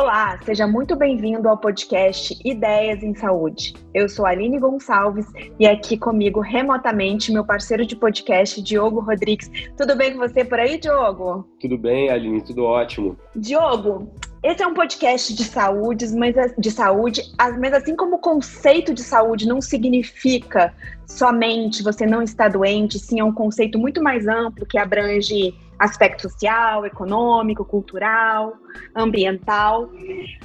Olá, seja muito bem-vindo ao podcast Ideias em Saúde. Eu sou Aline Gonçalves e aqui comigo remotamente meu parceiro de podcast, Diogo Rodrigues. Tudo bem com você por aí, Diogo? Tudo bem, Aline, tudo ótimo. Diogo, esse é um podcast de saúde, mas de saúde, mas assim como o conceito de saúde não significa somente você não estar doente, sim é um conceito muito mais amplo que abrange aspecto social, econômico, cultural, ambiental.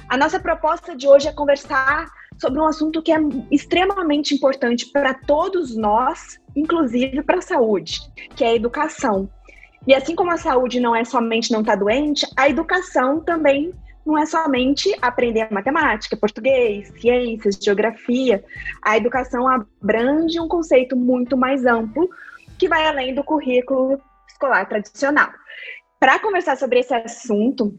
A nossa proposta de hoje é conversar sobre um assunto que é extremamente importante para todos nós, inclusive para a saúde, que é a educação. E assim como a saúde não é somente não estar tá doente, a educação também não é somente aprender matemática, português, ciências, geografia. A educação abrange um conceito muito mais amplo que vai além do currículo escolar tradicional. Para conversar sobre esse assunto,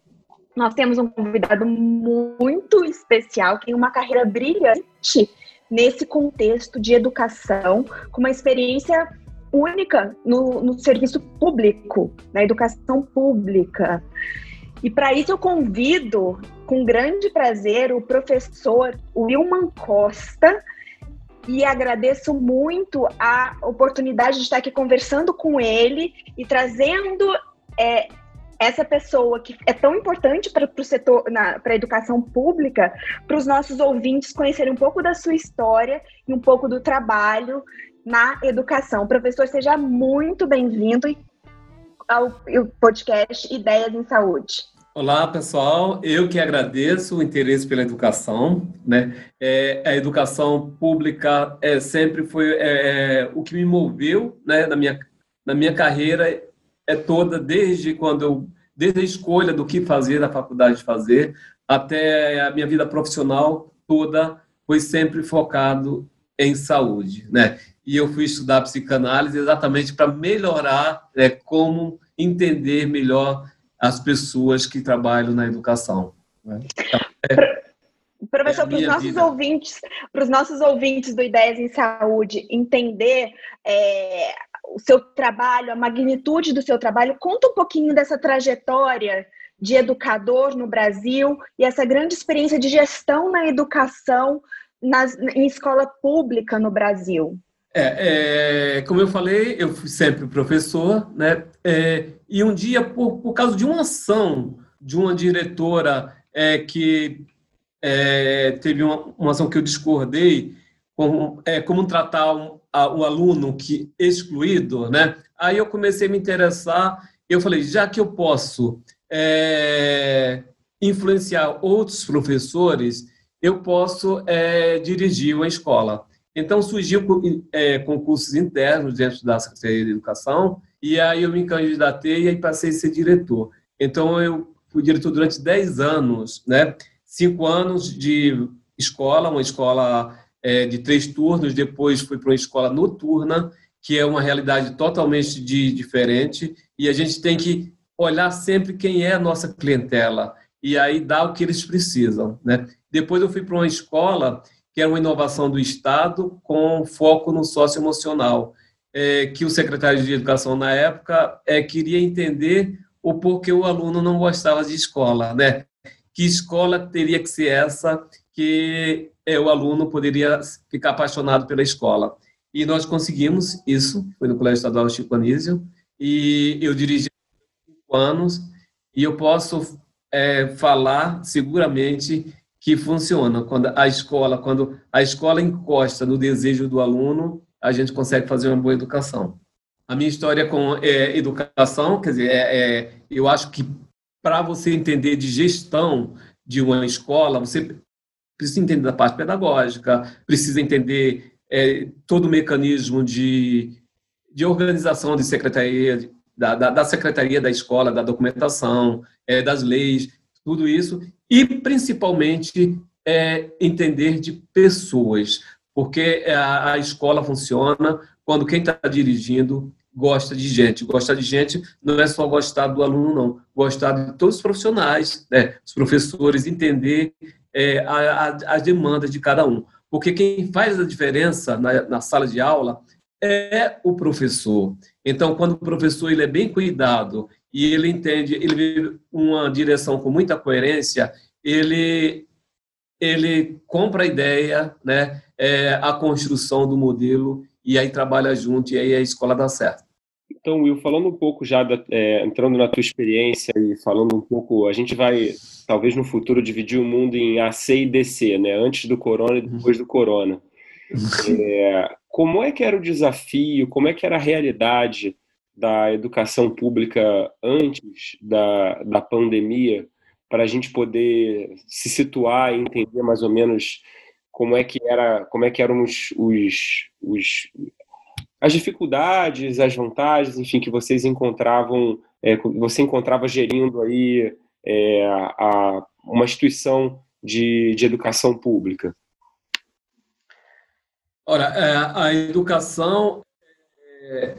nós temos um convidado muito especial, que tem uma carreira brilhante nesse contexto de educação, com uma experiência única no, no serviço público, na educação pública. E para isso eu convido com grande prazer o professor Wilman Costa, e agradeço muito a oportunidade de estar aqui conversando com ele e trazendo é, essa pessoa que é tão importante para o setor, para a educação pública, para os nossos ouvintes conhecerem um pouco da sua história e um pouco do trabalho na educação. Professor, seja muito bem-vindo ao podcast Ideias em Saúde. Olá, pessoal. Eu que agradeço o interesse pela educação. Né? É, a educação pública é, sempre foi é, é, o que me moveu né, na, minha, na minha carreira é toda, desde quando eu, desde a escolha do que fazer, da faculdade de fazer, até a minha vida profissional toda foi sempre focado em saúde. Né? E eu fui estudar psicanálise exatamente para melhorar né, como entender melhor as pessoas que trabalham na educação. Né? Então, é, Professor, é para os nossos vida. ouvintes, para os nossos ouvintes do Ideias em Saúde entender é, o seu trabalho, a magnitude do seu trabalho, conta um pouquinho dessa trajetória de educador no Brasil e essa grande experiência de gestão na educação nas, em escola pública no Brasil. É, é, como eu falei, eu fui sempre professor, né? É, e um dia, por, por causa de uma ação de uma diretora é, que é, teve uma, uma, ação que eu discordei, com, é, como tratar um, a, o aluno que excluído, né? Aí eu comecei a me interessar. Eu falei, já que eu posso influenciar outros professores, eu posso dirigir uma escola. Então, surgiu é, concursos internos dentro da Secretaria de Educação, e aí eu me candidatei e passei a ser diretor. Então, eu fui diretor durante 10 anos, né? Cinco anos de escola, uma escola é, de três turnos, depois fui para uma escola noturna, que é uma realidade totalmente de, diferente, e a gente tem que olhar sempre quem é a nossa clientela, e aí dar o que eles precisam, né? Depois eu fui para uma escola que era uma inovação do Estado com foco no socioemocional, é, que o secretário de Educação na época é, queria entender o porquê o aluno não gostava de escola, né? Que escola teria que ser essa que é, o aluno poderia ficar apaixonado pela escola. E nós conseguimos isso, foi no Colégio Estadual Chico Anísio, e eu dirigi cinco anos, e eu posso é, falar seguramente que funciona. Quando a escola, quando a escola encosta no desejo do aluno, a gente consegue fazer uma boa educação. A minha história com é, educação, quer dizer, é, é, eu acho que para você entender de gestão de uma escola, você precisa entender da parte pedagógica, precisa entender é, todo o mecanismo de, de organização de secretaria, da, da, da secretaria da escola, da documentação, é, das leis, tudo isso, e principalmente é, entender de pessoas, porque a, a escola funciona quando quem está dirigindo gosta de gente. Gostar de gente não é só gostar do aluno, não. Gostar de todos os profissionais, né? os professores, entender é, as demandas de cada um. Porque quem faz a diferença na, na, sala de aula é o professor. Então, quando o professor ele é bem cuidado e ele entende, ele vê uma direção com muita coerência, ele ele compra a ideia, né, é, a construção do modelo e aí trabalha junto e aí a escola dá certo. Então, Will, falando um pouco já, da, é, entrando na tua experiência e falando um pouco, a gente vai, talvez no futuro, dividir o mundo em AC e DC, né? Antes do corona e uhum. depois do corona. É, como é que era o desafio, como é que era a realidade da educação pública antes da, da pandemia, para a gente poder se situar e entender mais ou menos como é que era, como é que eram os, os, os as dificuldades, as vantagens, enfim, que vocês encontravam, é, você encontrava gerindo aí é, a, uma instituição de, de educação pública? Ora, é, a educação, é,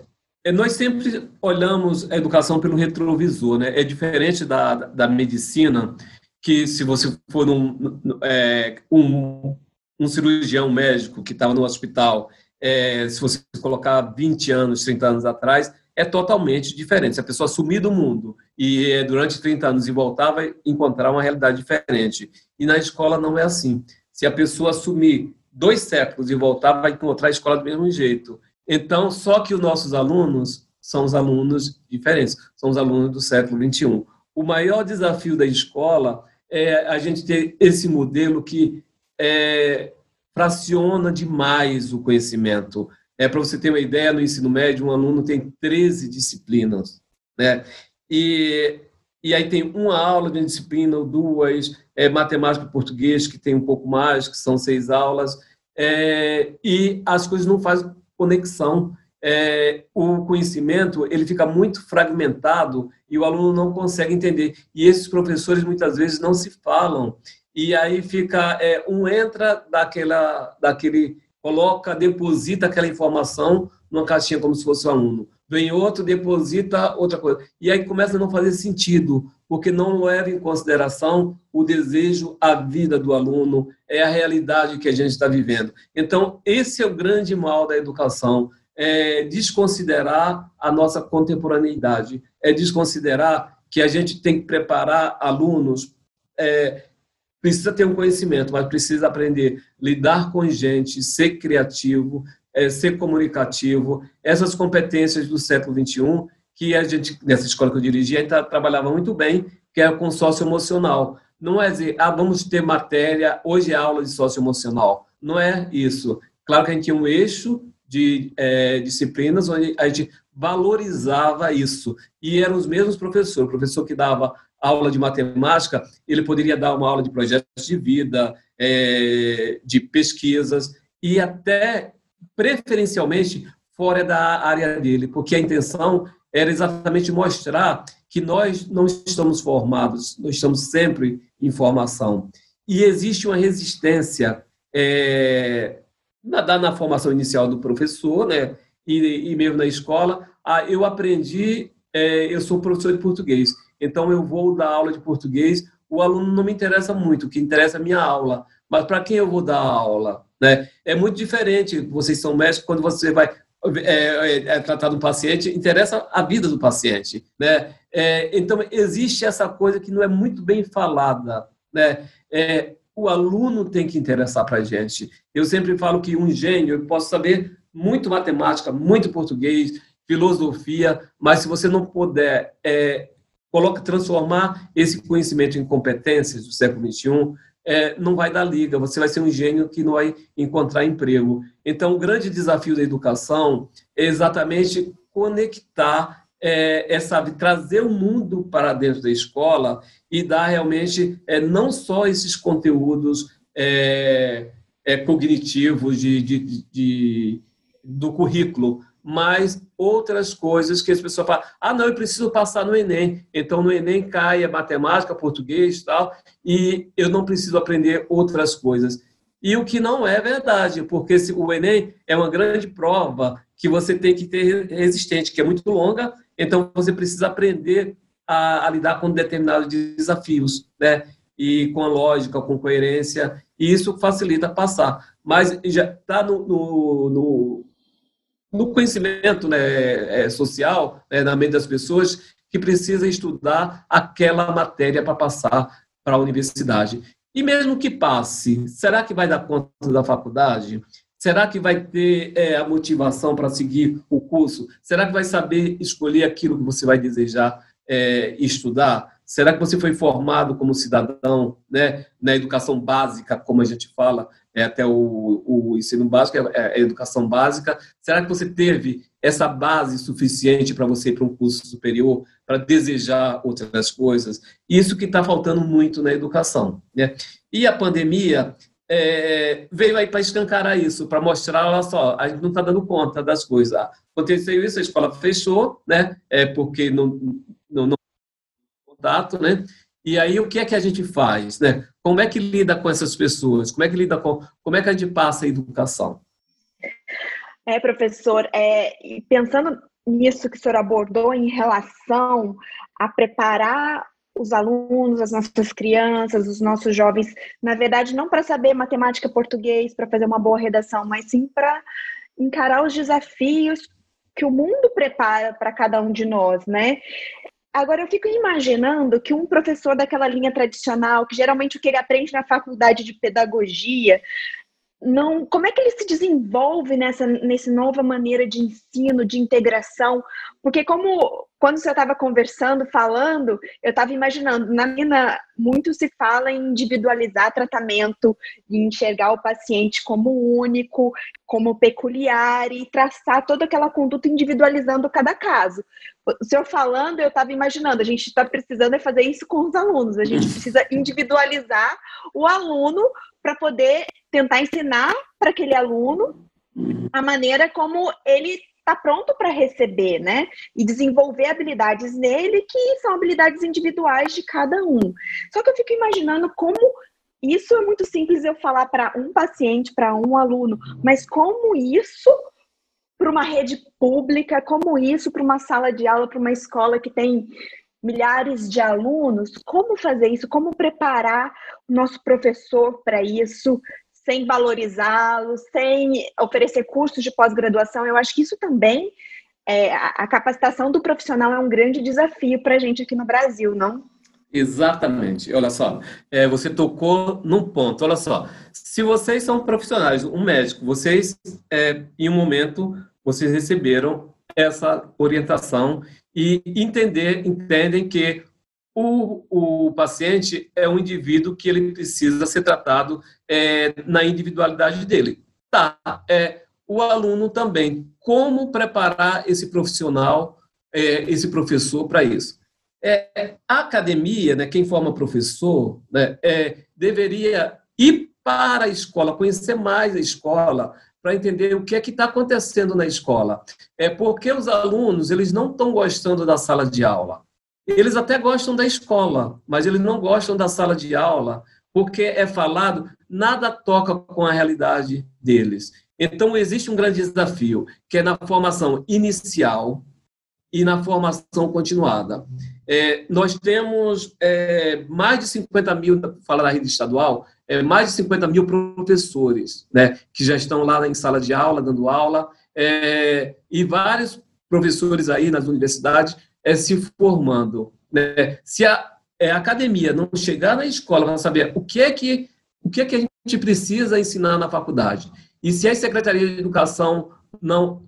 nós sempre olhamos a educação pelo retrovisor, né? É diferente da, da medicina, que se você for um, é, um, um cirurgião médico que estava no hospital é, se você colocar 20 anos, 30 anos atrás, é totalmente diferente. Se a pessoa sumir do mundo e é, durante 30 anos e voltar, vai encontrar uma realidade diferente. E na escola não é assim. Se a pessoa sumir dois séculos e voltar, vai encontrar a escola do mesmo jeito. Então, só que os nossos alunos são os alunos diferentes, são os alunos do século 21. O maior desafio da escola é a gente ter esse modelo que é, fraciona demais o conhecimento. É para você ter uma ideia, no ensino médio, um aluno tem 13 disciplinas, né? E, e aí tem uma aula de disciplina ou duas, é, matemática e português, que tem um pouco mais, que são seis aulas, é, e as coisas não fazem conexão. É, o conhecimento ele fica muito fragmentado e o aluno não consegue entender. E esses professores muitas vezes não se falam e aí fica é, um entra daquela daquele coloca deposita aquela informação numa caixinha como se fosse um aluno vem outro deposita outra coisa. E aí começa a não fazer sentido porque não leva em consideração o desejo a vida do aluno é a realidade que a gente está vivendo. Então esse é o grande mal da educação é desconsiderar a nossa contemporaneidade é desconsiderar que a gente tem que preparar alunos é, precisa ter um conhecimento, mas precisa aprender a lidar com gente, ser criativo, é, ser comunicativo, essas competências do século XXI que a gente, nessa escola que eu dirigia, a gente trabalhava muito bem, que é com socioemocional. Não é dizer, ah, vamos ter matéria, hoje é aula de socioemocional. Não é isso. Claro que a gente tinha um eixo de é, disciplinas onde a gente valorizava isso. E eram os mesmos professores, o professor que dava aula de matemática, ele poderia dar uma aula de projetos de vida, é, de pesquisas e até preferencialmente fora da área dele, porque a intenção era exatamente mostrar que nós não estamos formados, nós estamos sempre em formação. E existe uma resistência é, na, na formação inicial do professor, né, e, e mesmo na escola, a, eu aprendi, é, eu sou professor de português, então eu vou dar aula de português, o aluno não me interessa muito, o que interessa é a minha aula. Mas para quem eu vou dar aula? Né? É muito diferente, vocês são médicos, quando você vai é, é, é tratar do paciente, interessa a vida do paciente. Né? É, então, existe essa coisa que não é muito bem falada. Né? É, o aluno tem que interessar para a gente. Eu sempre falo que um gênio, eu posso saber muito matemática, muito português, filosofia, mas se você não puder é, coloca transformar esse conhecimento em competências do século XXI, é, não vai dar liga, você vai ser um gênio que não vai encontrar emprego. Então, o grande desafio da educação é exatamente conectar, é, sabe, trazer o mundo para dentro da escola e dar realmente é, não só esses conteúdos é, é, cognitivos de, de, de, do currículo, mas outras coisas que as pessoas falam, ah, não, eu preciso passar no Enem. Então, no Enem cai a matemática, português e tal, e eu não preciso aprender outras coisas. E o que não é verdade, porque o Enem é uma grande prova que você tem que ter resistente, que é muito longa, então você precisa aprender a, a lidar com determinados desafios, né? E com a lógica, com coerência, e isso facilita passar. Mas já está no, no, no no conhecimento né, é, social, né, na mente das pessoas, que precisa estudar aquela matéria para passar. para a universidade. E mesmo que passe, será que vai dar conta da faculdade? Será que vai ter é, a motivação para seguir o curso? Será que vai saber escolher aquilo que você vai desejar é, estudar? Será que você foi formado como cidadão, né, na educação básica, como a gente fala, é, até o, o ensino básico é, é a educação básica? Será que você teve essa base suficiente para você ir para um curso superior, para desejar outras coisas? Isso que está faltando muito na educação. Né? E a pandemia é, veio aí para escancarar isso, para mostrar, olha só, a gente não está dando conta das coisas. Aconteceu isso, a escola fechou, né? É porque não, não, não contato, né? E aí o que é que a gente faz, né? Como é que lida com essas pessoas? Como é que lida com, como é que a gente passa a educação? É, professor, é, pensando nisso que o senhor abordou em relação a preparar os alunos, as nossas crianças, os nossos jovens, na verdade, não para saber matemática português, para fazer uma boa redação, mas sim para encarar os desafios que o mundo prepara para cada um de nós, né? Agora, eu fico imaginando que um professor daquela linha tradicional, que geralmente o que ele aprende na faculdade de pedagogia, não, como é que ele se desenvolve nessa, nessa nova maneira de ensino, de integração? Porque como quando você estava conversando, falando, eu estava imaginando, na mina muito se fala em individualizar tratamento, de enxergar o paciente como único, como peculiar e traçar toda aquela conduta individualizando cada caso. O senhor falando, eu estava imaginando, a gente está precisando é fazer isso com os alunos, a gente precisa individualizar o aluno para poder tentar ensinar para aquele aluno a maneira como ele está pronto para receber, né? E desenvolver habilidades nele que são habilidades individuais de cada um. Só que eu fico imaginando como isso é muito simples eu falar para um paciente, para um aluno, mas como isso para uma rede pública, como isso para uma sala de aula, para uma escola que tem milhares de alunos, como fazer isso? Como preparar o nosso professor para isso? Sem valorizá-lo, sem oferecer cursos de pós-graduação, eu acho que isso também, é, a capacitação do profissional é um grande desafio para a gente aqui no Brasil, não? Exatamente. Olha só, é, você tocou num ponto. Olha só, se vocês são profissionais, um médico, vocês, é, em um momento, vocês receberam essa orientação e entender, entendem que o, o paciente é um indivíduo que ele precisa ser tratado é, na individualidade dele. Tá, é, o aluno também. Como preparar esse profissional, é, esse professor para isso? É, a academia, né, quem forma professor, né, é, deveria ir para a escola, conhecer mais a escola, para entender o que é que está acontecendo na escola. É porque os alunos eles não estão gostando da sala de aula. Eles até gostam da escola, mas eles não gostam da sala de aula porque é falado nada toca com a realidade deles. Então existe um grande desafio que é na formação inicial e na formação continuada. É, nós temos é, mais de 50 mil, fala da rede estadual, é, mais de 50 mil professores, né, que já estão lá em sala de aula, dando aula, é, e vários professores aí nas universidades é, se formando. Né? Se a, é, a academia não chegar na escola para saber o que é que o que é que a gente precisa ensinar na faculdade, e se as secretarias de educação não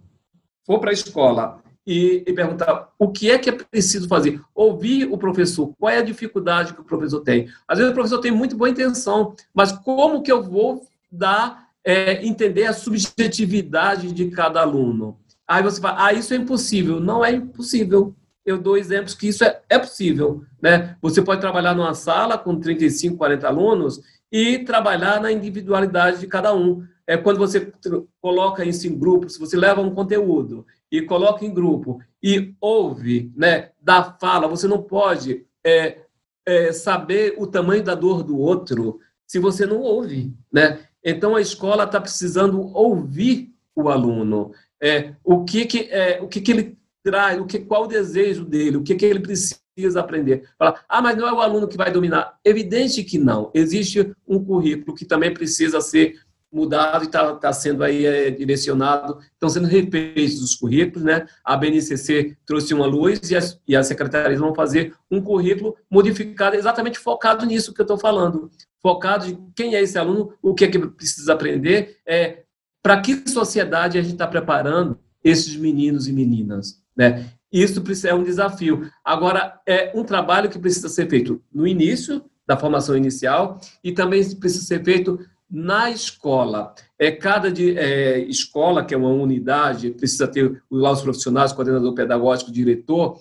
for para a escola e, e, perguntar o que é que é preciso fazer. Ouvir o professor, qual é a dificuldade que o professor tem. Às vezes o professor tem muito boa intenção, mas como que eu vou dar, é, entender a subjetividade de cada aluno? Aí você fala, ah, isso é impossível. Não é impossível. Eu dou exemplos que isso é, é possível. Né? Você pode trabalhar numa sala com 35, 40 alunos e trabalhar na individualidade de cada um. É quando você coloca isso em grupo, se você leva um conteúdo e coloca em grupo e ouve, né, da fala, você não pode é, é, saber o tamanho da dor do outro se você não ouve, né? Então a escola está precisando ouvir o aluno, é, o que que é, o que que ele traz, o que qual o desejo dele, o que que ele precisa aprender. Fala, ah, mas não é o aluno que vai dominar. Evidente que não. Existe um currículo que também precisa ser mudado e está tá sendo aí é, direcionado, estão sendo refeitos os currículos, né? A BNCC trouxe uma luz e as, e as secretarias vão fazer um currículo modificado, exatamente focado nisso que eu estou falando, focado em quem é esse aluno, o que é que precisa aprender, é, para que sociedade a gente está preparando esses meninos e meninas, né? Isso é um desafio. Agora, é um trabalho que precisa ser feito no início da formação inicial e também precisa ser feito na escola. É cada de, é, escola, que é uma unidade, precisa ter lá os profissionais, coordenador pedagógico, diretor,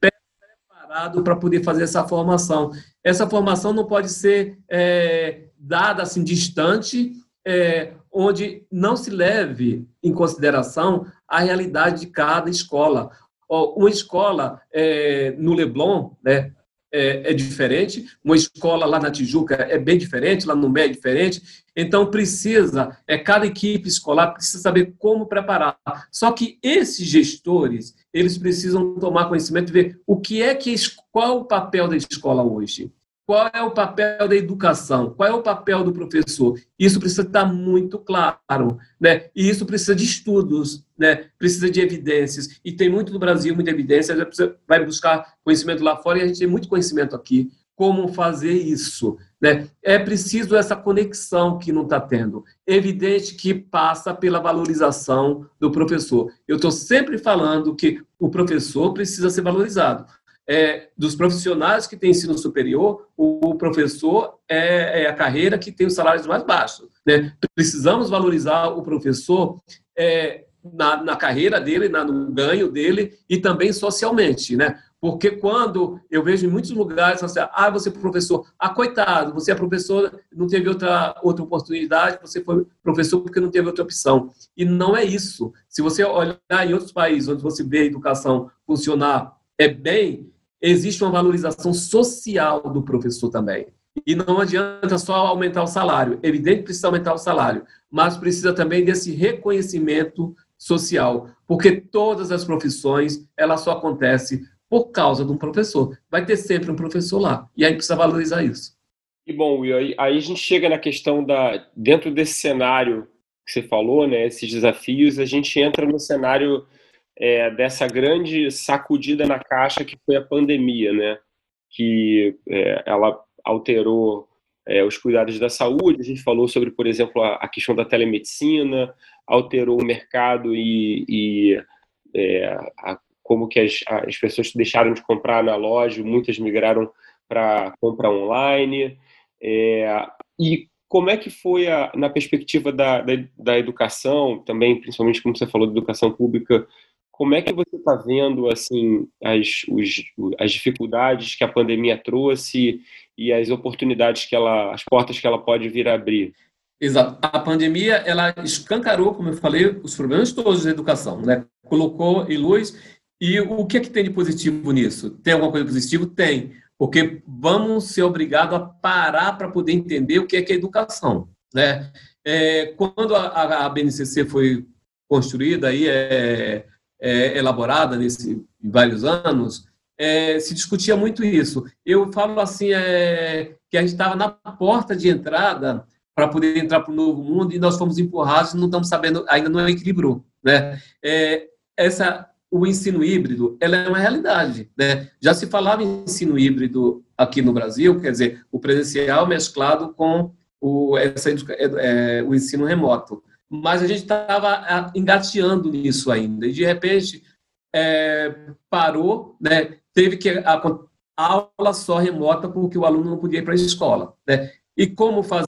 preparado para poder fazer essa formação. Essa formação não pode ser é, dada assim distante, é, onde não se leve em consideração a realidade de cada escola. Uma escola é, no Leblon, né, é, é, diferente, uma escola lá na Tijuca é bem diferente, lá no MEI é diferente, então precisa, é cada equipe escolar precisa saber como preparar. Só que esses gestores, eles precisam tomar conhecimento e ver o que é que qual o papel da escola hoje. Qual é o papel da educação? Qual é o papel do professor? Isso precisa estar muito claro, né? E isso precisa de estudos, né? Precisa de evidências. E tem muito no Brasil, muita evidência. A gente vai buscar conhecimento lá fora e a gente tem muito conhecimento aqui. Como fazer isso? Né? É preciso essa conexão que não está tendo. Evidente que passa pela valorização do professor. Eu estou sempre falando que o professor precisa ser valorizado é, dos profissionais que têm ensino superior, o professor é, é, a carreira que tem os salários mais baixos. Né? Precisamos valorizar o professor é, na, na, carreira dele, na, no ganho dele e também socialmente, né? Porque quando eu vejo em muitos lugares, assim, ah, você é professor, ah, coitado, você é professor, não teve outra, outra oportunidade, você foi professor porque não teve outra opção. E não é isso. Se você olhar em outros países onde você vê a educação funcionar é bem, existe uma valorização social do professor também. E não adianta só aumentar o salário. É evidente que precisa aumentar o salário, mas precisa também desse reconhecimento social, porque todas as profissões, ela só acontece por causa de um professor. Vai ter sempre um professor lá, e aí precisa valorizar isso. E bom, aí, aí a gente chega na questão da dentro desse cenário que você falou, né, esses desafios, a gente entra no cenário é, dessa grande sacudida na caixa que foi a pandemia, né? Que é, ela alterou é, os cuidados da saúde. A gente falou sobre, por exemplo, a, a questão da telemedicina, alterou o mercado e, e é, a, como que as, as pessoas deixaram de comprar na loja, muitas migraram para compra online. É, e como é que foi a, na perspectiva da, da, da, educação, também, principalmente como você falou, da educação pública, como é que você está vendo assim as, os, as dificuldades que a pandemia trouxe e as oportunidades que ela, as portas que ela pode vir a abrir? Exato. A pandemia ela escancarou, como eu falei, os problemas todos da educação, né? Colocou em luz. E o que é que tem de positivo nisso? Tem alguma coisa positiva? Tem, porque vamos ser obrigados a parar para poder entender o que é que é educação, né? É, quando a, a BNCC foi construída aí é é, elaborada nesse em vários anos, é, se discutia muito isso. Eu falo assim é, que a gente estava na porta de entrada para poder entrar para o novo mundo e nós fomos empurrados e não estamos sabendo, ainda não equilibrou. Né? É, essa, o ensino híbrido ela é uma realidade. Né? Já se falava em ensino híbrido aqui no Brasil, quer dizer, o presencial mesclado com o, essa, é, o ensino remoto mas a gente estava engateando nisso ainda. E, de repente, é, parou, né? teve que a, a, aula só remota porque o aluno não podia ir para a escola. Né? E como fazer?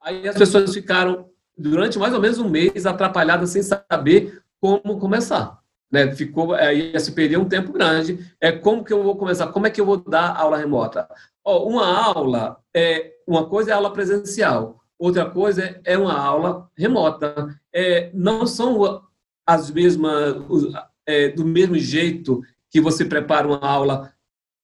Aí as pessoas ficaram, durante mais ou menos um mês, atrapalhadas sem saber como começar. Né? Ficou, aí se perder um tempo grande. É como que eu vou começar? Como é que eu vou dar aula remota? Ó, uma aula, é, uma coisa é aula presencial, Outra coisa é uma aula remota. É, não são as mesmas, é, do mesmo jeito que você prepara uma aula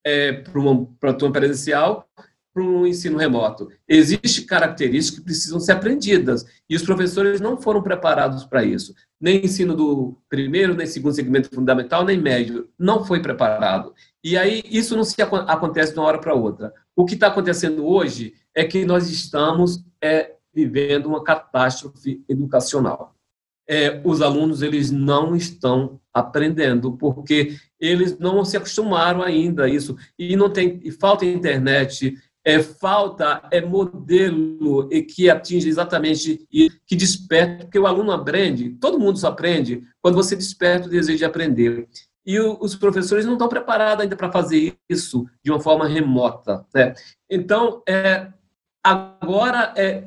é, para uma pra turma presencial para um ensino remoto. Existem características que precisam ser aprendidas e os professores não foram preparados para isso. Nem ensino do primeiro, nem segundo segmento fundamental, nem médio. Não foi preparado. E aí isso não se acontece de uma hora para outra. O que está acontecendo hoje é que nós estamos é, vivendo uma catástrofe educacional. É, os alunos eles não estão aprendendo porque eles não se acostumaram ainda a isso e não tem e falta internet é, falta é modelo e que atinge exatamente e que desperta, porque o aluno aprende, todo mundo aprende quando você desperta o desejo de aprender. E o, os professores não estão preparados ainda para fazer isso de uma forma remota. Né? Então, é, agora é,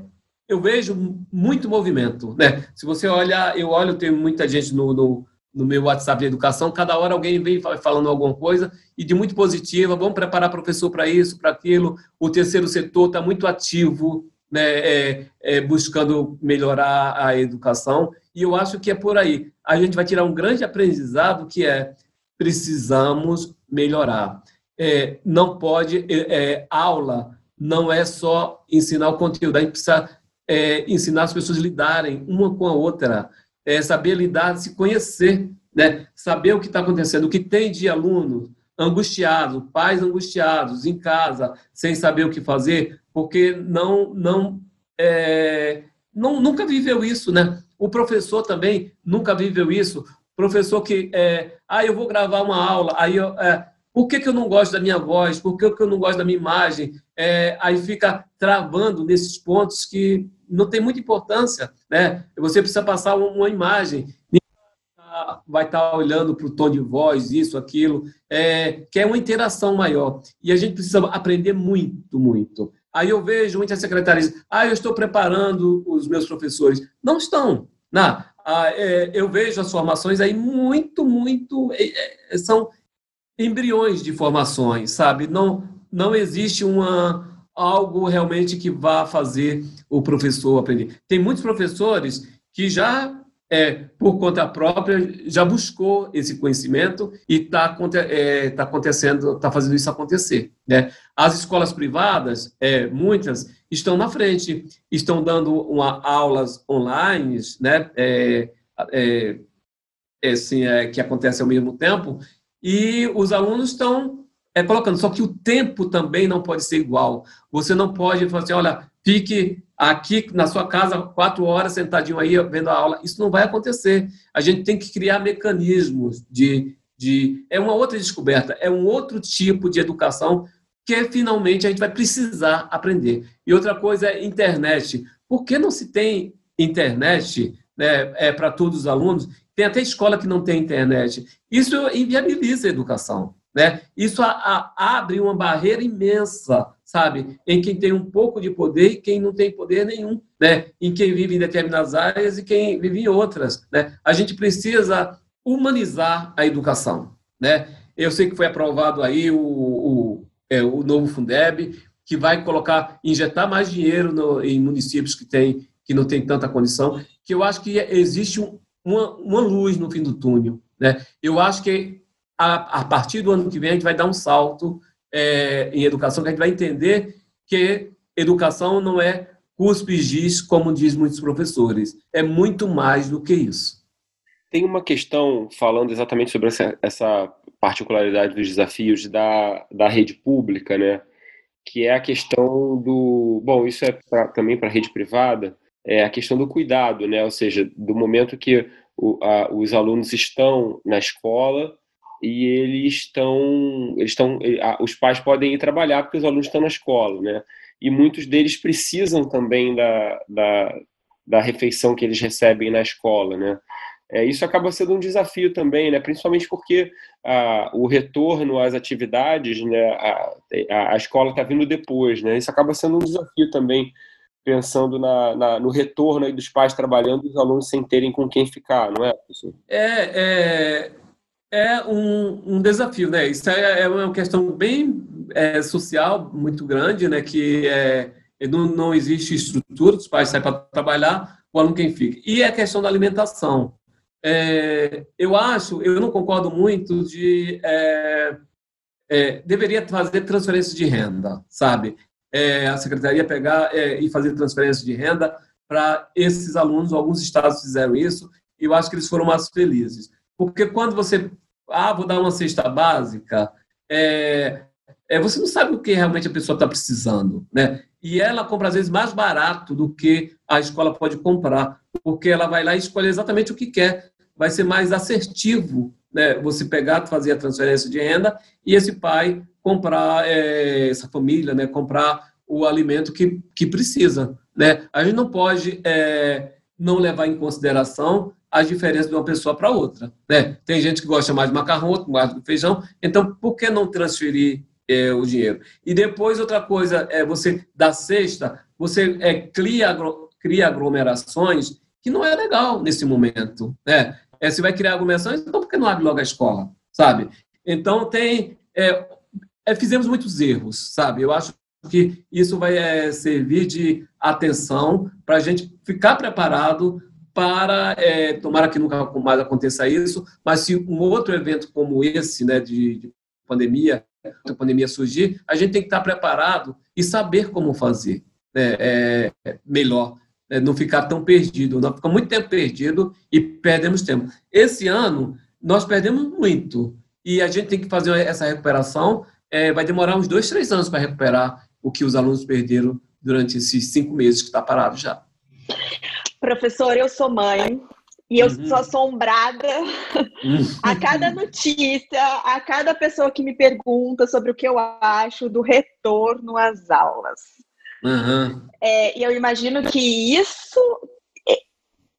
eu vejo muito movimento. Né? Se você olhar, eu olho, tem muita gente no, no no meu WhatsApp de educação, cada hora alguém vem falando alguma coisa e de muito positiva, vamos preparar professor para isso, para aquilo. O terceiro setor está muito ativo, né, é, é, buscando melhorar a educação, e eu acho que é por aí. A gente vai tirar um grande aprendizado que é precisamos melhorar. É, não pode, é, é, aula não é só ensinar o conteúdo, a gente precisa é, ensinar as pessoas a lidarem uma com a outra é, saber lidar, se conhecer, né? saber o que está acontecendo, o que tem de alunos angustiados, pais angustiados em casa, sem saber o que fazer, porque não, não, é, não nunca viveu isso, né? O professor também nunca viveu isso. Professor que, é, ah, eu vou gravar uma aula, aí eu, é, por que, que eu não gosto da minha voz? Por que, que eu não gosto da minha imagem? É, aí fica travando nesses pontos que não tem muita importância, né? Você precisa passar uma imagem, vai estar olhando para o tom de voz, isso, aquilo, é, que é uma interação maior. E a gente precisa aprender muito, muito. Aí eu vejo muitas secretárias, ah, eu estou preparando os meus professores. Não estão. Não. Né? Ah, é, eu vejo as formações aí muito, muito. É, é, são embriões de formações, sabe? Não, não existe uma, algo realmente que vá fazer o professor aprender. Tem muitos professores que já, é, por conta própria, já buscou esse conhecimento e está é, tá acontecendo, está fazendo isso acontecer. Né? As escolas privadas, é, muitas, estão na frente, estão dando uma, aulas online, né? É, é, é assim, é, que acontece ao mesmo tempo, e os alunos estão é colocando. Só que o tempo também não pode ser igual. Você não pode falar assim, olha, fique aqui na sua casa quatro horas sentadinho aí vendo a aula. Isso não vai acontecer. A gente tem que criar mecanismos de, de... É uma outra descoberta, é um outro tipo de educação que finalmente a gente vai precisar aprender. E outra coisa é internet. Por que não se tem internet né, é, para todos os alunos? Tem até escola que não tem internet. Isso inviabiliza a educação. Né? Isso a, a, abre uma barreira imensa, sabe, em quem tem um pouco de poder e quem não tem poder nenhum, né? em quem vive em determinadas áreas e quem vive em outras. Né? A gente precisa humanizar a educação. Né? Eu sei que foi aprovado aí o, o, é, o novo Fundeb, que vai colocar, injetar mais dinheiro no, em municípios que, tem, que não tem tanta condição, que eu acho que existe um, uma, uma luz no fim do túnel. Né? Eu acho que a, a partir do ano que vem, a gente vai dar um salto é, em educação, que a gente vai entender que educação não é cuspe giz, como diz muitos professores. É muito mais do que isso. Tem uma questão falando exatamente sobre essa, essa particularidade dos desafios da, da rede pública, né? que é a questão do. Bom, isso é pra, também para a rede privada, é a questão do cuidado, né? ou seja, do momento que o, a, os alunos estão na escola e eles estão, eles estão, os pais podem ir trabalhar porque os alunos estão na escola, né? E muitos deles precisam também da, da, da refeição que eles recebem na escola, né? É, isso acaba sendo um desafio também, né? Principalmente porque a, o retorno às atividades, né? A, a, a escola está vindo depois, né? Isso acaba sendo um desafio também pensando na, na, no retorno aí dos pais trabalhando e os alunos sem terem com quem ficar, não é? É, é, é um, um desafio, né? Isso é, é uma questão bem é, social muito grande, né? Que é, não, não existe estrutura, os pais saem para trabalhar, o aluno quem fica. E é a questão da alimentação. É, eu acho, eu não concordo muito de é, é, deveria fazer transferência de renda, sabe? É, a secretaria pegar é, e fazer transferência de renda para esses alunos. Alguns estados fizeram isso e eu acho que eles foram mais felizes. Porque quando você ah, vou dar uma cesta básica, é, é, você não sabe o que realmente a pessoa está precisando, né? E ela compra, às vezes, mais barato do que a escola pode comprar, porque ela vai lá e escolhe exatamente o que quer. Vai ser mais assertivo né, você pegar, fazer a transferência de renda e esse pai comprar, é, essa família, né, comprar o alimento que, que precisa. Né? A gente não pode é, não levar em consideração as diferenças de uma pessoa para outra. Né? Tem gente que gosta mais de macarrão, outro mais de feijão, então por que não transferir é, o dinheiro? E depois, outra coisa, é você, da sexta, você é, cria, cria aglomerações que não é legal nesse momento. Né? É, se vai criar aglomerações, então por que não abre logo a escola? Sabe? Então, tem. É, é, fizemos muitos erros, sabe? Eu acho que isso vai é, servir de atenção para a gente ficar preparado para, é, tomara que nunca mais aconteça isso, mas se um outro evento como esse, né, de, de pandemia, a pandemia surgir, a gente tem que estar preparado e saber como fazer né, é, melhor é, não ficar tão perdido. Nós ficamos muito tempo perdido e perdemos tempo. Esse ano, nós perdemos muito e a gente tem que fazer essa recuperação. É, vai demorar uns dois, três anos para recuperar o que os alunos perderam durante esses cinco meses que está parado já. Professor, eu sou mãe e eu uhum. sou assombrada uhum. a cada notícia, a cada pessoa que me pergunta sobre o que eu acho do retorno às aulas. Uhum. É, e eu imagino que isso, é,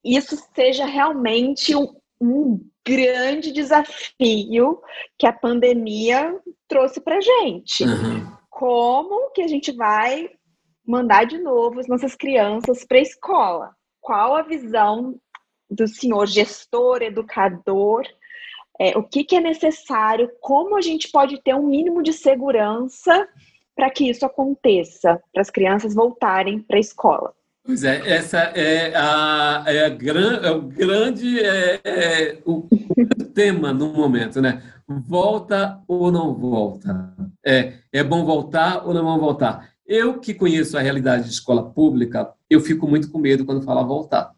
isso seja realmente um, um grande desafio que a pandemia trouxe para gente. Uhum. Como que a gente vai mandar de novo as nossas crianças para a escola? Qual a visão do senhor gestor, educador? É, o que, que é necessário? Como a gente pode ter um mínimo de segurança para que isso aconteça, para as crianças voltarem para a escola. Pois é, essa é, a, é, a gran, é o grande é, é, o tema no momento, né? Volta ou não volta? É, é bom voltar ou não é voltar? Eu que conheço a realidade de escola pública, eu fico muito com medo quando fala voltar,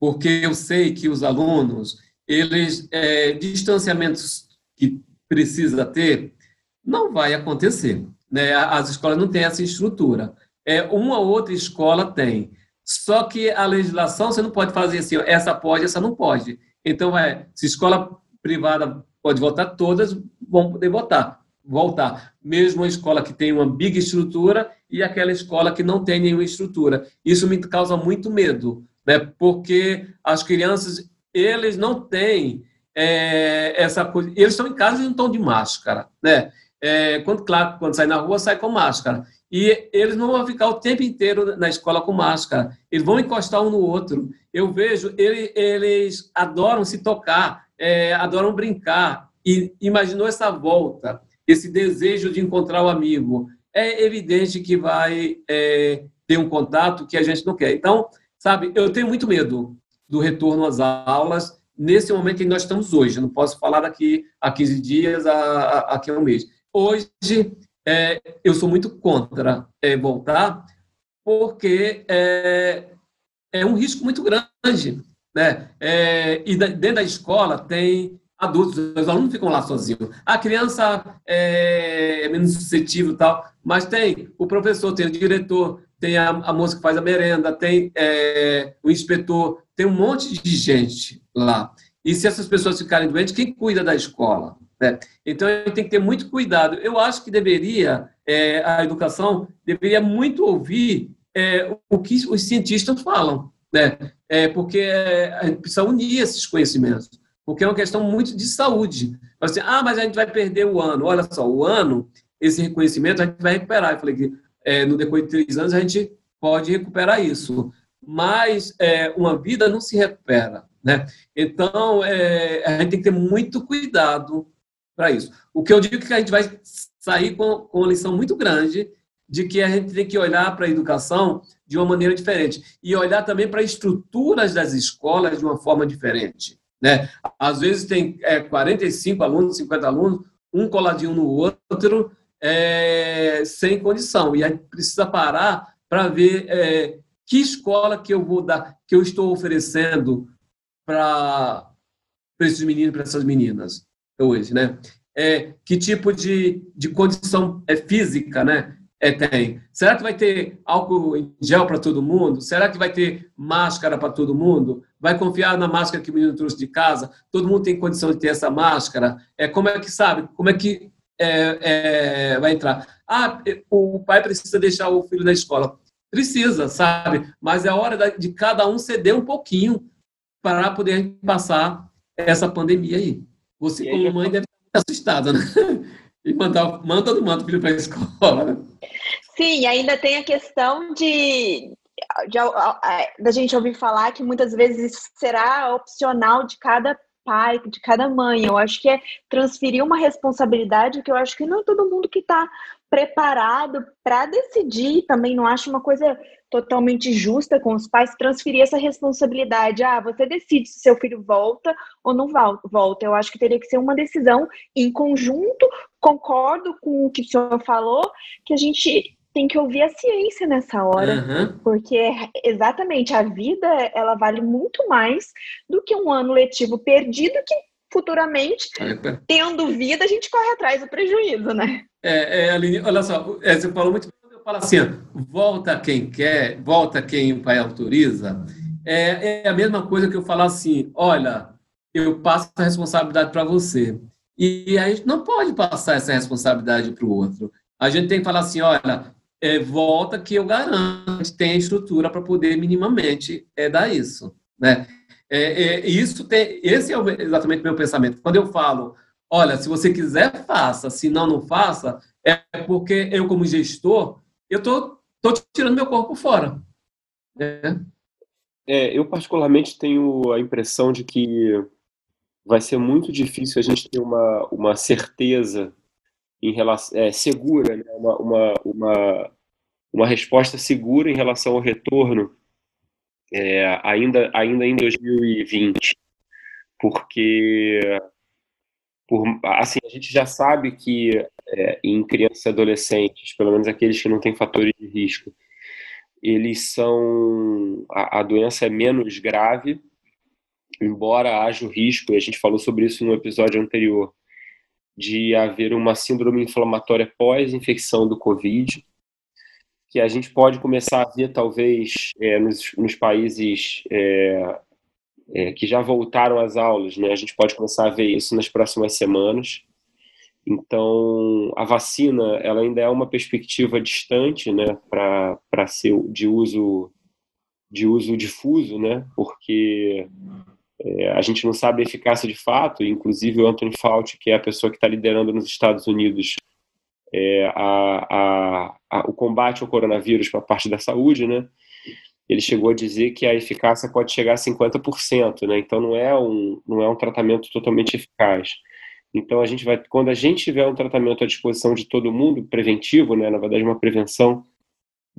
porque eu sei que os alunos, eles é, distanciamentos que precisa ter, não vai acontecer. Né? As escolas não têm essa estrutura. É, uma ou outra escola tem. Só que a legislação você não pode fazer assim, essa pode, essa não pode. Então, é, se escola privada pode votar, todas vão poder votar, voltar. Mesmo a escola que tem uma big estrutura e aquela escola que não tem nenhuma estrutura. Isso me causa muito medo, né? porque as crianças, eles não têm é, essa coisa. Eles estão em casa e não estão de máscara, né? É, quando, claro, quando sai na rua, sai com máscara. E eles não vão ficar o tempo inteiro na escola com máscara. Eles vão encostar um no outro. Eu vejo, ele, eles adoram se tocar, é, adoram brincar. E imaginou essa volta, esse desejo de encontrar o amigo. É evidente que vai é, ter um contato que a gente não quer. Então, sabe, eu tenho muito medo do retorno às aulas nesse momento em que nós estamos hoje. Eu não posso falar daqui a 15 dias, a, a, a um mês. Hoje, é, eu sou muito contra é, voltar, porque é, é um risco muito grande. Né? É, e dentro da escola tem adultos, os alunos ficam lá sozinhos. A criança é, é menos suscetível e tal, mas tem o professor, tem o diretor, tem a, a moça que faz a merenda, tem é, o inspetor, tem um monte de gente lá. E se essas pessoas ficarem doentes, quem cuida da escola? Né? Então, a gente tem que ter muito cuidado. Eu acho que deveria, é, a educação deveria muito ouvir é, o que os cientistas falam, né? É, porque a gente precisa unir esses conhecimentos, porque é uma questão muito de saúde. Assim, ah, mas a gente vai perder o ano. Olha só, o ano, esse reconhecimento a gente vai recuperar. Eu falei que é, no decorrer de três anos a gente pode recuperar isso, mas é, uma vida não se recupera. Né? Então, é, a gente tem que ter muito cuidado para isso. O que eu digo é que a gente vai sair com, com uma lição muito grande de que a gente tem que olhar para a educação de uma maneira diferente e olhar também para estruturas das escolas de uma forma diferente. Né? Às vezes tem é, 45 alunos, 50 alunos, um coladinho no outro, é, sem condição. E a gente precisa parar para ver é, que escola que eu vou dar, que eu estou oferecendo para esses meninos, para essas meninas hoje, né? é, que tipo de, de condição é, física né, é, tem. Será que vai ter álcool em gel para todo mundo? Será que vai ter máscara para todo mundo? Vai confiar na máscara que o menino trouxe de casa? Todo mundo tem condição de ter essa máscara? É, como é que sabe? Como é que é, é, vai entrar? Ah, o pai precisa deixar o filho na escola. Precisa, sabe? Mas é hora de cada um ceder um pouquinho para poder passar essa pandemia aí. Você, como mãe, deve estar assustada, né? E mandar, manda ou não manda o filho para a escola, né? Sim, ainda tem a questão de, da gente ouvir falar que muitas vezes será opcional de cada pai, de cada mãe. Eu acho que é transferir uma responsabilidade que eu acho que não é todo mundo que está preparado para decidir. Também não acho uma coisa totalmente justa com os pais transferir essa responsabilidade. Ah, você decide se seu filho volta ou não volta. Eu acho que teria que ser uma decisão em conjunto. Concordo com o que o senhor falou, que a gente tem que ouvir a ciência nessa hora, uhum. porque exatamente a vida ela vale muito mais do que um ano letivo perdido que futuramente, tendo vida, a gente corre atrás do prejuízo, né? É, é Aline, olha só, é, você falou muito, eu falo assim, volta quem quer, volta quem o pai autoriza. É, é a mesma coisa que eu falar assim, olha, eu passo a responsabilidade para você. E a gente não pode passar essa responsabilidade para o outro. A gente tem que falar assim, olha, é, volta que eu garanto tem a estrutura para poder minimamente é, dar isso, né? É, é, isso tem, esse é exatamente o meu pensamento. Quando eu falo, olha, se você quiser, faça, se não, não faça, é porque eu, como gestor, eu tô, tô tirando meu corpo fora. Né? É, eu particularmente tenho a impressão de que vai ser muito difícil a gente ter uma, uma certeza em relação é, segura, né? uma, uma, uma, uma resposta segura em relação ao retorno é, ainda, ainda em 2020, porque por, assim, a gente já sabe que é, em crianças e adolescentes, pelo menos aqueles que não têm fatores de risco, eles são a, a doença é menos grave, embora haja o risco, e a gente falou sobre isso no episódio anterior, de haver uma síndrome inflamatória pós-infecção do Covid, que a gente pode começar a ver, talvez, é, nos, nos, países é, é, que já voltaram às aulas, né? A gente pode começar a ver isso nas próximas semanas. Então, a vacina, ela ainda é uma perspectiva distante, né, para ser de uso de uso difuso, né? Porque é, a gente não sabe a eficácia de fato, inclusive o Anthony Fauci, que é a pessoa que está liderando nos Estados Unidos é, a, a, a, o combate ao coronavírus para a parte da saúde, né? Ele chegou a dizer que a eficácia pode chegar a 50%, né? Então não é um, não é um tratamento totalmente eficaz. Então a gente vai, quando a gente tiver um tratamento à disposição de todo mundo, preventivo, né? Na verdade uma prevenção,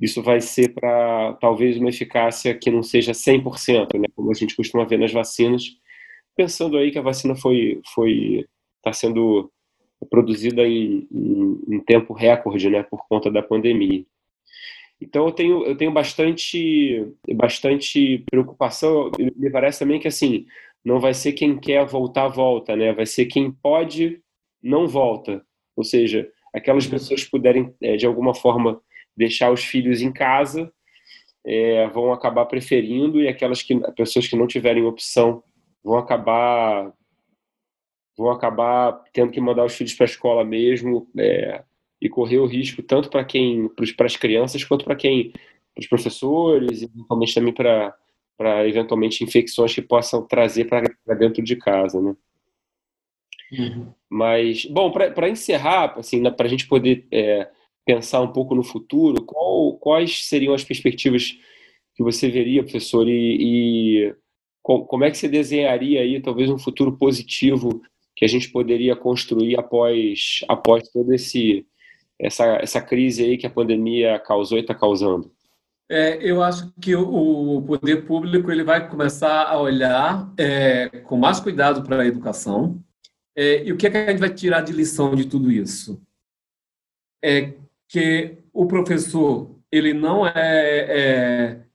isso vai ser para talvez uma eficácia que não seja 100%, né? Como a gente costuma ver nas vacinas, pensando aí que a vacina foi foi está sendo produzida em, em, em, tempo recorde, né, por conta da pandemia. Então eu tenho eu tenho bastante bastante preocupação. Me parece também que assim não vai ser quem quer voltar volta, né? Vai ser quem pode não volta. Ou seja, aquelas pessoas que puderem é, de alguma forma deixar os filhos em casa é, vão acabar preferindo e aquelas que pessoas que não tiverem opção vão acabar vão acabar tendo que mandar os filhos para a escola mesmo é, e correr o risco tanto para quem para as crianças quanto para quem para os professores e eventualmente também para para eventualmente infecções que possam trazer para dentro de casa, né? Uhum. Mas bom, para encerrar, assim, para a gente poder é, pensar um pouco no futuro, qual, quais seriam as perspectivas que você veria, professor, e, e como é que você desenharia aí talvez um futuro positivo que a gente poderia construir após, após toda essa, essa crise aí que a pandemia causou e está causando? É, eu acho que o poder público ele vai começar a olhar é, com mais cuidado para a educação. É, e o que, é que a gente vai tirar de lição de tudo isso? É que o professor ele não é, é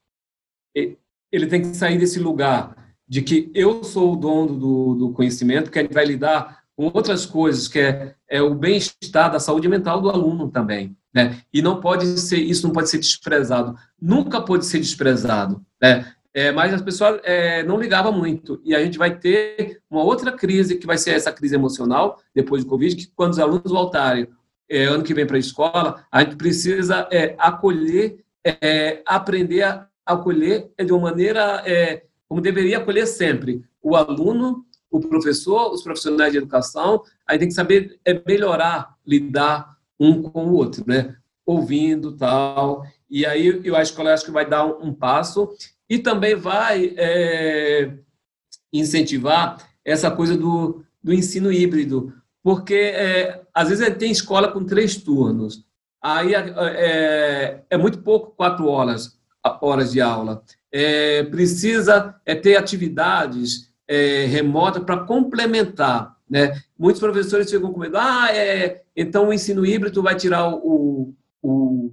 ele tem que sair desse lugar de que eu sou o dono do, do conhecimento, que gente vai lidar com com outras coisas, que é, é o bem-estar da saúde mental do aluno também. Né? E não pode ser, isso não pode ser desprezado. Nunca pode ser desprezado. Né? É, mas as pessoas é, não ligavam muito. E a gente vai ter uma outra crise, que vai ser essa crise emocional, depois do Covid, que quando os alunos voltarem é, ano que vem para a escola, a gente precisa é, acolher, é, aprender a acolher de uma maneira é, como deveria acolher sempre. O aluno, o professor, os profissionais de educação, aí tem que saber é, melhorar, lidar um com o outro, né? Ouvindo tal. E aí eu acho que acho que vai dar um, um passo e também vai é, incentivar essa coisa do, do ensino híbrido, porque é, às vezes tem escola com três turnos, aí é, é, é muito pouco quatro horas horas de aula. É, precisa é, ter atividades é, remota para complementar. Né? Muitos professores ficam com medo, ah, é, então o ensino híbrido vai tirar o, o,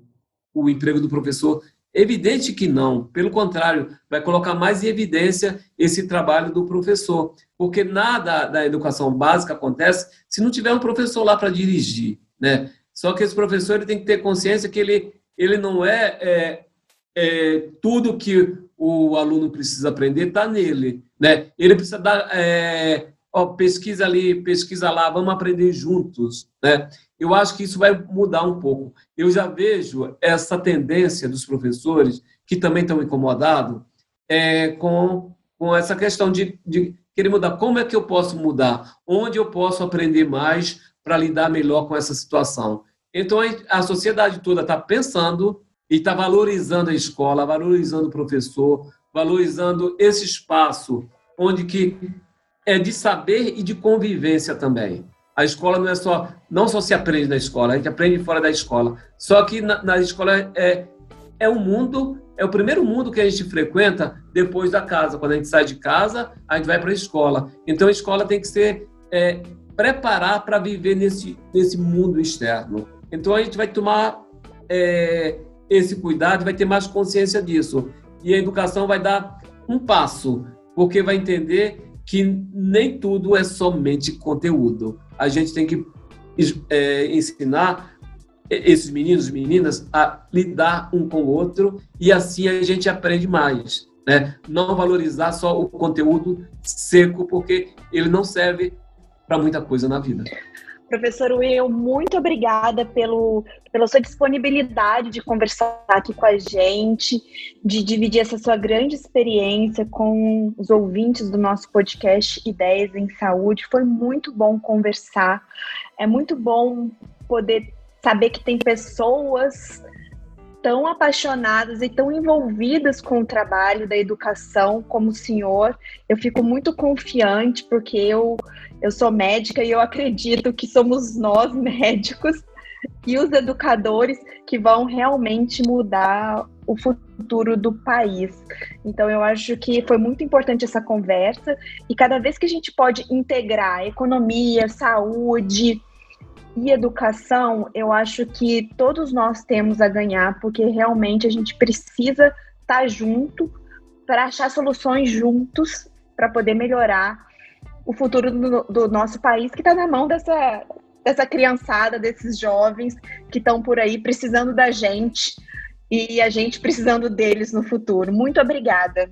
o emprego do professor. Evidente que não, pelo contrário, vai colocar mais em evidência esse trabalho do professor, porque nada da educação básica acontece se não tiver um professor lá para dirigir, né? Só que esse professor ele tem que ter consciência que ele, ele não é, é, é tudo que o aluno precisa aprender está nele, né? Ele precisa dar, é, ó, pesquisa ali, pesquisa lá, vamos aprender juntos, né? Eu acho que isso vai mudar um pouco. Eu já vejo essa tendência dos professores que também estão incomodados é, com, com essa questão de, de querer mudar. Como é que eu posso mudar? Onde eu posso aprender mais para lidar melhor com essa situação? Então a sociedade toda está pensando e está valorizando a escola, valorizando o professor, valorizando esse espaço onde que é de saber e de convivência também. A escola não é só não só se aprende na escola, a gente aprende fora da escola. Só que na, na escola é é um mundo, é o primeiro mundo que a gente frequenta depois da casa. Quando a gente sai de casa, a gente vai para a escola. Então a escola tem que ser é, preparar para viver nesse nesse mundo externo. Então a gente vai tomar é, esse cuidado, vai ter mais consciência disso. E a educação vai dar um passo, porque vai entender que nem tudo é somente conteúdo. A gente tem que é, ensinar esses meninos e meninas a lidar um com o outro e assim a gente aprende mais. Né? Não valorizar só o conteúdo seco, porque ele não serve para muita coisa na vida. Professor Will, muito obrigada pelo, pela sua disponibilidade de conversar aqui com a gente, de dividir essa sua grande experiência com os ouvintes do nosso podcast Ideias em Saúde. Foi muito bom conversar. É muito bom poder saber que tem pessoas tão apaixonadas e tão envolvidas com o trabalho da educação como o senhor. Eu fico muito confiante porque eu, eu sou médica e eu acredito que somos nós médicos e os educadores que vão realmente mudar o futuro do país. Então eu acho que foi muito importante essa conversa e cada vez que a gente pode integrar economia, saúde, e educação, eu acho que todos nós temos a ganhar, porque realmente a gente precisa estar tá junto para achar soluções juntos para poder melhorar o futuro do, do nosso país, que está na mão dessa, dessa criançada, desses jovens que estão por aí precisando da gente e a gente precisando deles no futuro. Muito obrigada.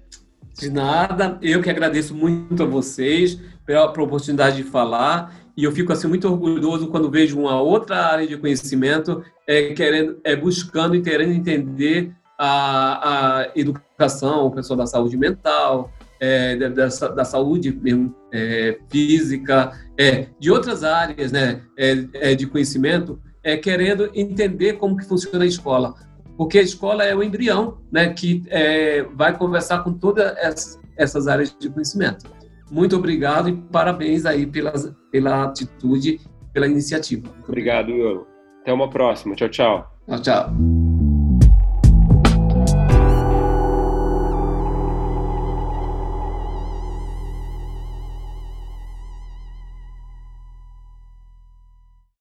De nada, eu que agradeço muito a vocês pela oportunidade de falar e eu fico assim muito orgulhoso quando vejo uma outra área de conhecimento é, querendo, é buscando e querendo entender a, a educação, o pessoal da saúde mental, é, da, da, saúde mesmo, é, física, é, de outras áreas né, é, é, de conhecimento, é, querendo entender como que funciona a escola. Porque a escola é o embrião né, que vai conversar com todas essas, essas áreas de conhecimento. Muito obrigado e parabéns aí pela, pela atitude, pela iniciativa. Obrigado, Will. Até uma próxima. Tchau, tchau. Tchau, tchau.